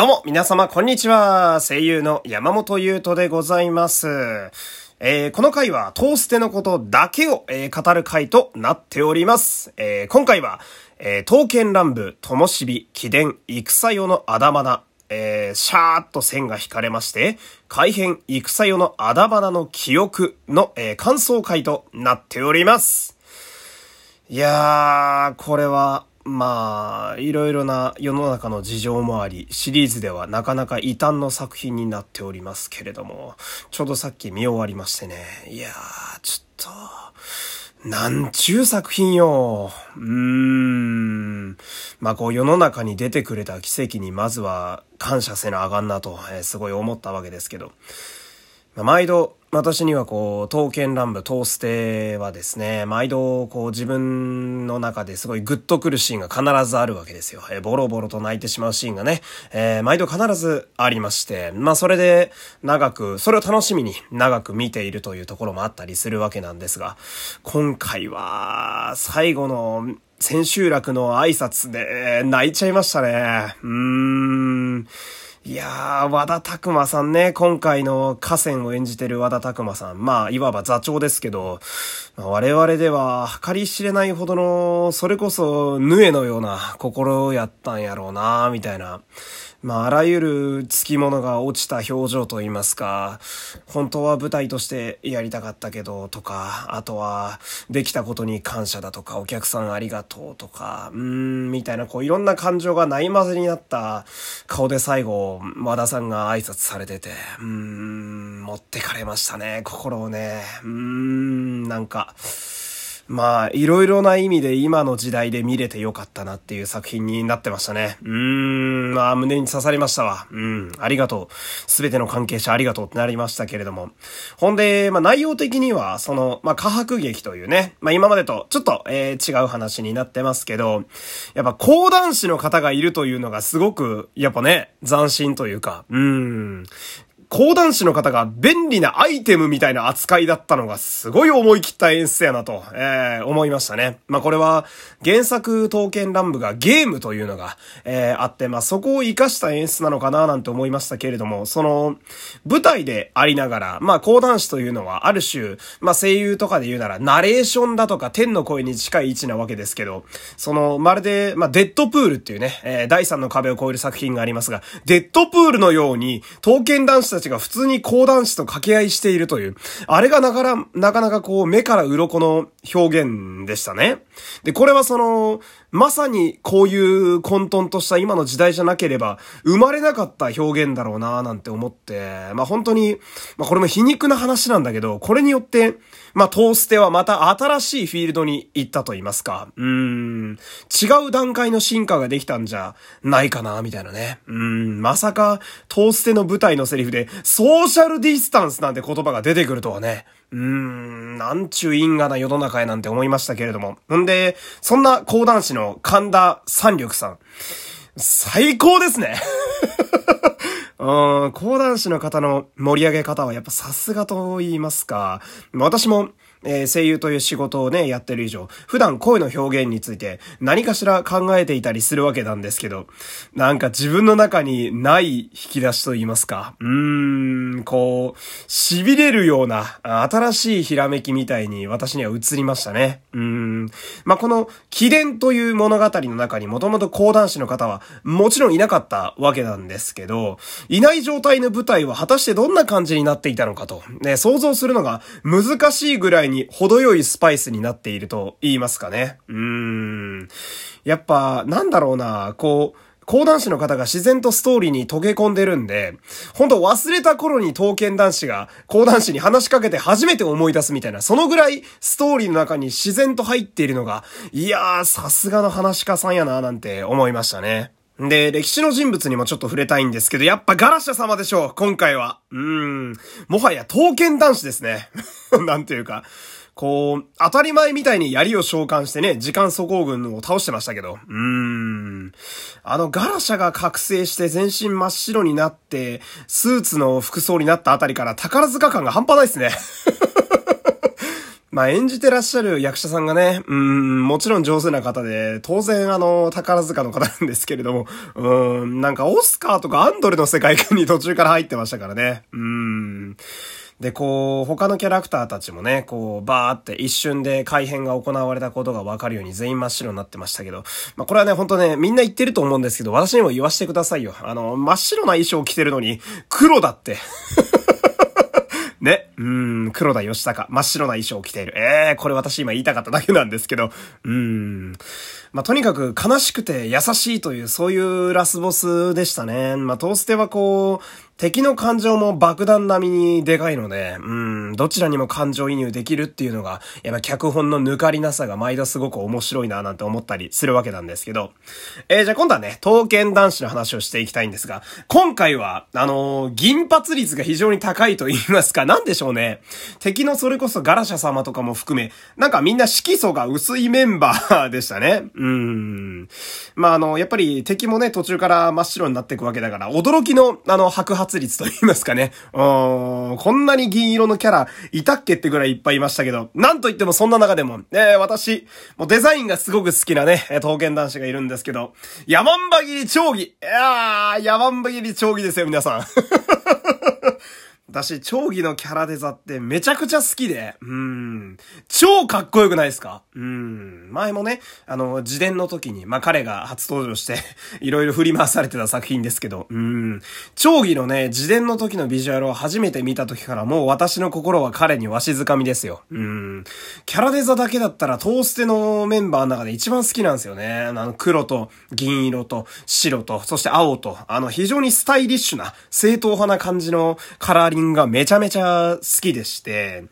どうも、皆様、こんにちは。声優の山本優斗でございます。えー、この回は、トーステのことだけを、えー、語る回となっております。えー、今回は、え、刀剣乱舞、ともしび、貴殿、戦用のあだまな、え、シャーっと線が引かれまして、改変、戦用のあだまなの記憶の、え、感想回となっております。いやー、これは、まあ、いろいろな世の中の事情もあり、シリーズではなかなか異端の作品になっておりますけれども、ちょうどさっき見終わりましてね、いやー、ちょっと、なんちゅう作品よ。うーん。まあこう世の中に出てくれた奇跡にまずは感謝せなあかんなと、えー、すごい思ったわけですけど。まあ、毎度、私にはこう、刀剣乱舞、トーステはですね、毎度こう自分の中ですごいグッとくるシーンが必ずあるわけですよ。えー、ボロボロと泣いてしまうシーンがね、えー、毎度必ずありまして、まあそれで長く、それを楽しみに長く見ているというところもあったりするわけなんですが、今回は最後の千秋楽の挨拶で泣いちゃいましたね。うーん。いやー、和田拓馬さんね、今回の河川を演じてる和田拓馬さん。まあ、いわば座長ですけど、我々では計り知れないほどの、それこそ、ヌエのような心やったんやろうな、みたいな。まあ、あらゆる付き物が落ちた表情といいますか、本当は舞台としてやりたかったけど、とか、あとは、できたことに感謝だとか、お客さんありがとうとか、うーん、みたいな、こう、いろんな感情がないまぜになった顔で最後、和田さんが挨拶されてて、うーん、持ってかれましたね、心をね。うーん、なんか、まあ、いろいろな意味で今の時代で見れてよかったなっていう作品になってましたね。うーん、まあ、胸に刺さりましたわ。うん、ありがとう。すべての関係者ありがとうってなりましたけれども。ほんで、まあ、内容的には、その、まあ、科博劇というね、まあ、今までとちょっと、えー、違う話になってますけど、やっぱ講談師の方がいるというのがすごく、やっぱね、斬新というか、うーん、講談師の方が便利なアイテムみたいな扱いだったのがすごい思い切った演出やなと、えー、思いましたね。まあ、これは原作刀剣乱舞がゲームというのが、えー、あって、まあ、そこを活かした演出なのかななんて思いましたけれども、その、舞台でありながら、まあ、講談師というのはある種、まあ、声優とかで言うなら、ナレーションだとか天の声に近い位置なわけですけど、その、まるで、まあ、デッドプールっていうね、えー、第三の壁を越える作品がありますが、デッドプールのように、刀剣男子たちが普通に講談師と掛け合いしているという、あれがなかななかなかこう、目から鱗の表現でしたね。で、これはその、まさにこういう混沌とした今の時代じゃなければ、生まれなかった表現だろうななんて思って、まあ本当に、まあこれも皮肉な話なんだけど、これによって、まあトーステはまた新しいフィールドに行ったと言いますか、うーん、違う段階の進化ができたんじゃないかなみたいなね。うーん、まさかトーステの舞台のセリフで、ソーシャルディスタンスなんて言葉が出てくるとはね。うーん、なんちゅう因果な世の中へなんて思いましたけれども。んで、そんな講談師の神田三緑さん。最高ですね うん、講談師の方の盛り上げ方はやっぱさすがと言いますか。私もえー、声優という仕事をね、やってる以上、普段声の表現について何かしら考えていたりするわけなんですけど、なんか自分の中にない引き出しと言いますか、うーん、こう、痺れるような新しいひらめきみたいに私には映りましたね。うん。まあ、この、貴殿という物語の中にもともと講談師の方はもちろんいなかったわけなんですけど、いない状態の舞台は果たしてどんな感じになっていたのかと、ね、想像するのが難しいぐらいに程よいスパイスになっていると言いますかね。うん。やっぱ、なんだろうな、こう、講談師の方が自然とストーリーに溶け込んでるんで、ほんと忘れた頃に刀剣男子が講談師に話しかけて初めて思い出すみたいな、そのぐらいストーリーの中に自然と入っているのが、いやー、さすがの話家さんやなーなんて思いましたね。で、歴史の人物にもちょっと触れたいんですけど、やっぱガラシャ様でしょう、今回は。うーん。もはや刀剣男子ですね。なんていうか。こう、当たり前みたいに槍を召喚してね、時間素行軍を倒してましたけど。うーん。あのガラシャが覚醒して全身真っ白になって、スーツの服装になったあたりから宝塚感が半端ないっすね。まあ演じてらっしゃる役者さんがね、うん、もちろん上手な方で、当然あの、宝塚の方なんですけれども、うん、なんかオスカーとかアンドレの世界観に途中から入ってましたからね。うん。で、こう、他のキャラクターたちもね、こう、バーって一瞬で改変が行われたことがわかるように全員真っ白になってましたけど、まあ、これはね、ほんとね、みんな言ってると思うんですけど、私にも言わせてくださいよ。あの、真っ白な衣装着てるのに、黒だって。ね。うん、黒田義孝。真っ白な衣装を着ている。ええー、これ私今言いたかっただけなんですけど。うん。まあ、とにかく悲しくて優しいという、そういうラスボスでしたね。まあ、トーステはこう、敵の感情も爆弾並みにでかいので、うん、どちらにも感情移入できるっていうのが、やっぱ脚本の抜かりなさが毎度すごく面白いななんて思ったりするわけなんですけど。えー、じゃあ今度はね、刀剣男子の話をしていきたいんですが、今回は、あのー、銀髪率が非常に高いと言いますか、なんでしょうね。敵のそれこそガラシャ様とかも含め、なんかみんな色素が薄いメンバーでしたね。うん。まあ、あの、やっぱり敵もね、途中から真っ白になっていくわけだから、驚きの、あの、白髪率と言いますかね。うん、こんなに銀色のキャラいたっけってぐらいいっぱいいましたけど、なんといってもそんな中でも、えー、私、もうデザインがすごく好きなね、刀剣男子がいるんですけど、ヤマンバギリ長義。いやー、ヤマンバギリ長義ですよ、皆さん。私、長義のキャラデザってめちゃくちゃ好きで、うん、超かっこよくないですか？うん、前もね、あの、自伝の時に、まあ、彼が初登場して いろいろ振り回されてた作品ですけど、うん、長義のね、自伝の時のビジュアルを初めて見た時からもう私の心は彼にわしづかみですよ。うん、キャラデザだけだったらトーステのメンバーの中で一番好きなんですよね。あの、黒と銀色と白と、そして青と、あの、非常にスタイリッシュな、正統派な感じのカラーリングがめちゃめちゃ好きでして、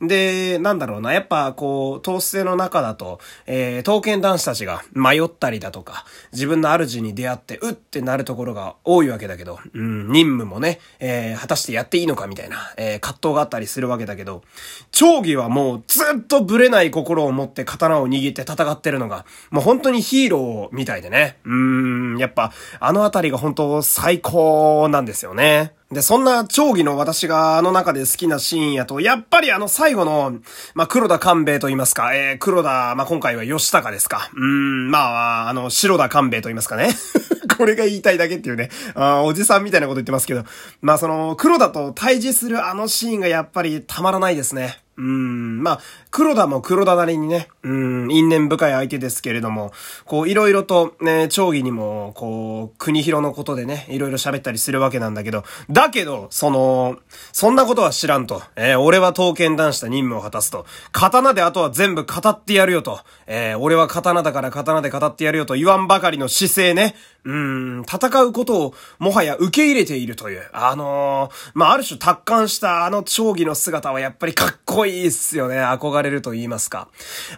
で、なんだろうな、やっぱこう、統制の中だと、えー、刀剣男子たちが迷ったりだとか、自分の主に出会って、うってなるところが多いわけだけど、うん、任務もね、えー、果たしてやっていいのかみたいな、えー、葛藤があったりするわけだけど、長義はもうずっとブレない心を持って刀を握って戦ってるのが、もう本当にヒーローみたいでね。うーん、やっぱ、あのあたりが本当最高なんですよね。で、そんな長義の私があの中で好きなシーンやと、やっぱりあの最後の、まあ、黒田官兵衛と言いますか、えー、黒田、まあ、今回は吉高ですか。うん、まあ、あの、白田官兵衛と言いますかね。これが言いたいだけっていうねあ、おじさんみたいなこと言ってますけど、まあ、その、黒田と対峙するあのシーンがやっぱりたまらないですね。うん、まあ、黒田も黒田なりにね、うん、因縁深い相手ですけれども、こう、いろいろとね、長義にも、こう、国広のことでね、いろいろ喋ったりするわけなんだけど、だけど、その、そんなことは知らんと、えー、俺は刀剣男子と任務を果たすと、刀であとは全部語ってやるよと、えー、俺は刀だから刀で語ってやるよと言わんばかりの姿勢ね、うん、戦うことをもはや受け入れているという、あのー、まあ、ある種達観したあの長義の姿はやっぱりかっこいい。いいっすよね。憧れると言いますか。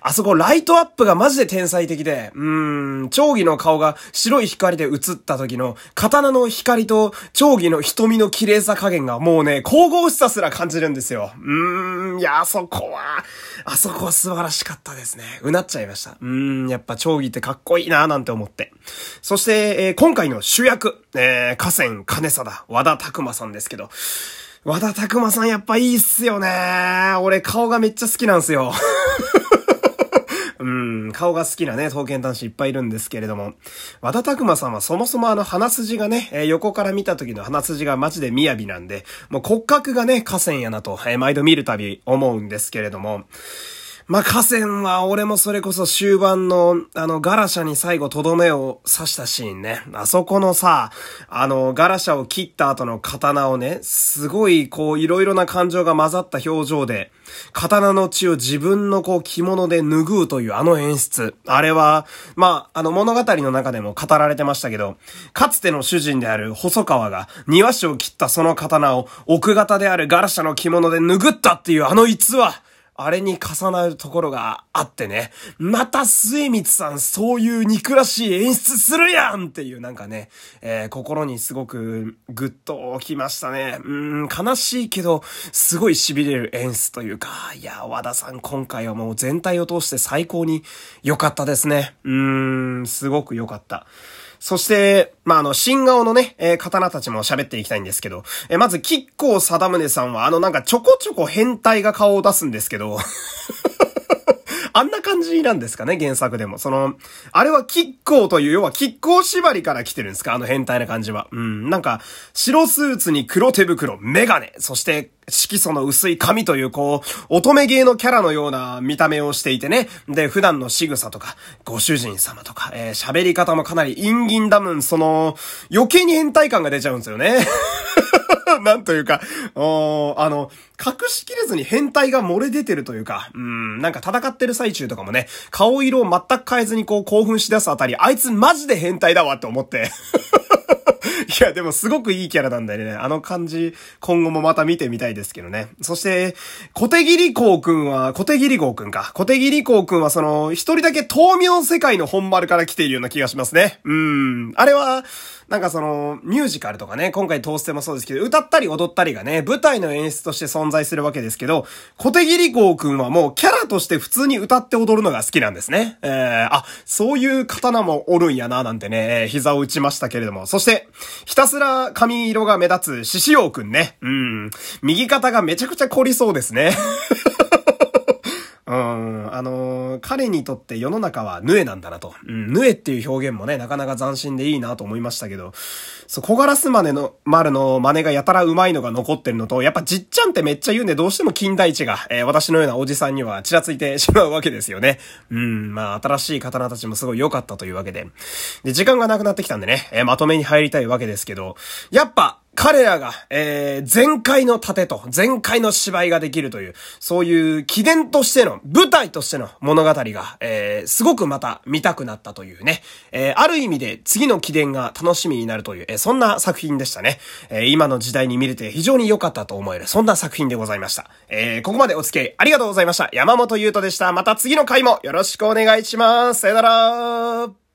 あそこライトアップがマジで天才的で、うーん、長義の顔が白い光で映った時の刀の光と長義の瞳の綺麗さ加減がもうね、神々しさすら感じるんですよ。うーん、いや、あそこは、あそこは素晴らしかったですね。うなっちゃいました。うーん、やっぱ長義ってかっこいいなーなんて思って。そして、えー、今回の主役、えー、河川金貞、和田拓馬さんですけど、和田拓馬さんやっぱいいっすよね。俺顔がめっちゃ好きなんすよ。うん、顔が好きなね、刀剣男子いっぱいいるんですけれども、和田拓馬さんはそもそもあの鼻筋がね、えー、横から見た時の鼻筋がマジで雅なんで、もう骨格がね、河川やなと、えー、毎度見るたび思うんですけれども、まあ、河川は俺もそれこそ終盤の、あの、ガラシャに最後とどめを刺したシーンね。あそこのさ、あの、ガラシャを切った後の刀をね、すごいこう、いろいろな感情が混ざった表情で、刀の血を自分のこう、着物で拭うというあの演出。あれは、まあ、あの物語の中でも語られてましたけど、かつての主人である細川が庭師を切ったその刀を奥方であるガラシャの着物で拭ったっていうあの逸話。あれに重なるところがあってね、また末光さんそういう憎らしい演出するやんっていうなんかね、えー、心にすごくグッときましたね。うん、悲しいけど、すごい痺れる演出というか、いや、和田さん今回はもう全体を通して最高に良かったですね。うーん、すごく良かった。そして、まあ、あの、新顔のね、えー、刀たちも喋っていきたいんですけど、えー、まず、キッコー貞宗さんは、あの、なんかちょこちょこ変態が顔を出すんですけど、あんな感じなんですかね、原作でも。その、あれはキッコーという、要はキッコー縛りから来てるんですか？あの変態な感じは。うん、なんか、白スーツに黒手袋、メガネ、そして、色素の薄い髪という、こう、乙女芸のキャラのような見た目をしていてね。で、普段の仕草とか、ご主人様とか、えー、喋り方もかなり陰銀だむん、その、余計に変態感が出ちゃうんですよね。なんというか、あの、隠しきれずに変態が漏れ出てるというか、うん、なんか戦ってる最中とかもね、顔色を全く変えずにこう興奮し出すあたり、あいつマジで変態だわって思って いや、でもすごくいいキャラなんだよね。あの感じ、今後もまた見てみたいですけどね。そして、小手切こうくんは、小手切こうくんか。小手切こうくんはその、一人だけ豆苗世界の本丸から来ているような気がしますね。うん。あれは、なんかその、ミュージカルとかね、今回トーステもそうですけど、歌ったり踊ったりがね、舞台の演出として存在するわけですけど、小手切こうくんはもうキャラとして普通に歌って踊るのが好きなんですね。えー、あ、そういう刀もおるんやな、なんてね、膝を打ちましたけれども。そして、ひたすら髪色が目立つ獅子王くんね。うん。右肩がめちゃくちゃ凝りそうですね。うん、あのー、彼にとって世の中はヌエなんだなと。うん、ヌエっていう表現もね、なかなか斬新でいいなと思いましたけど、そう、小ガラスマネの、丸の真似がやたら上手いのが残ってるのと、やっぱじっちゃんってめっちゃ言うんで、どうしても金田一が、えー、私のようなおじさんにはちらついてしまうわけですよね。うん、まあ、新しい刀たちもすごい良かったというわけで。で、時間がなくなってきたんでね、えー、まとめに入りたいわけですけど、やっぱ、彼らが、えー、全開の盾と、全開の芝居ができるという、そういう起伝としての、舞台としての物語が、えー、すごくまた見たくなったというね、えー、ある意味で次の起伝が楽しみになるという、えー、そんな作品でしたね。えー、今の時代に見れて非常に良かったと思える、そんな作品でございました。えー、ここまでお付き合いありがとうございました。山本優斗でした。また次の回もよろしくお願いします。さよなら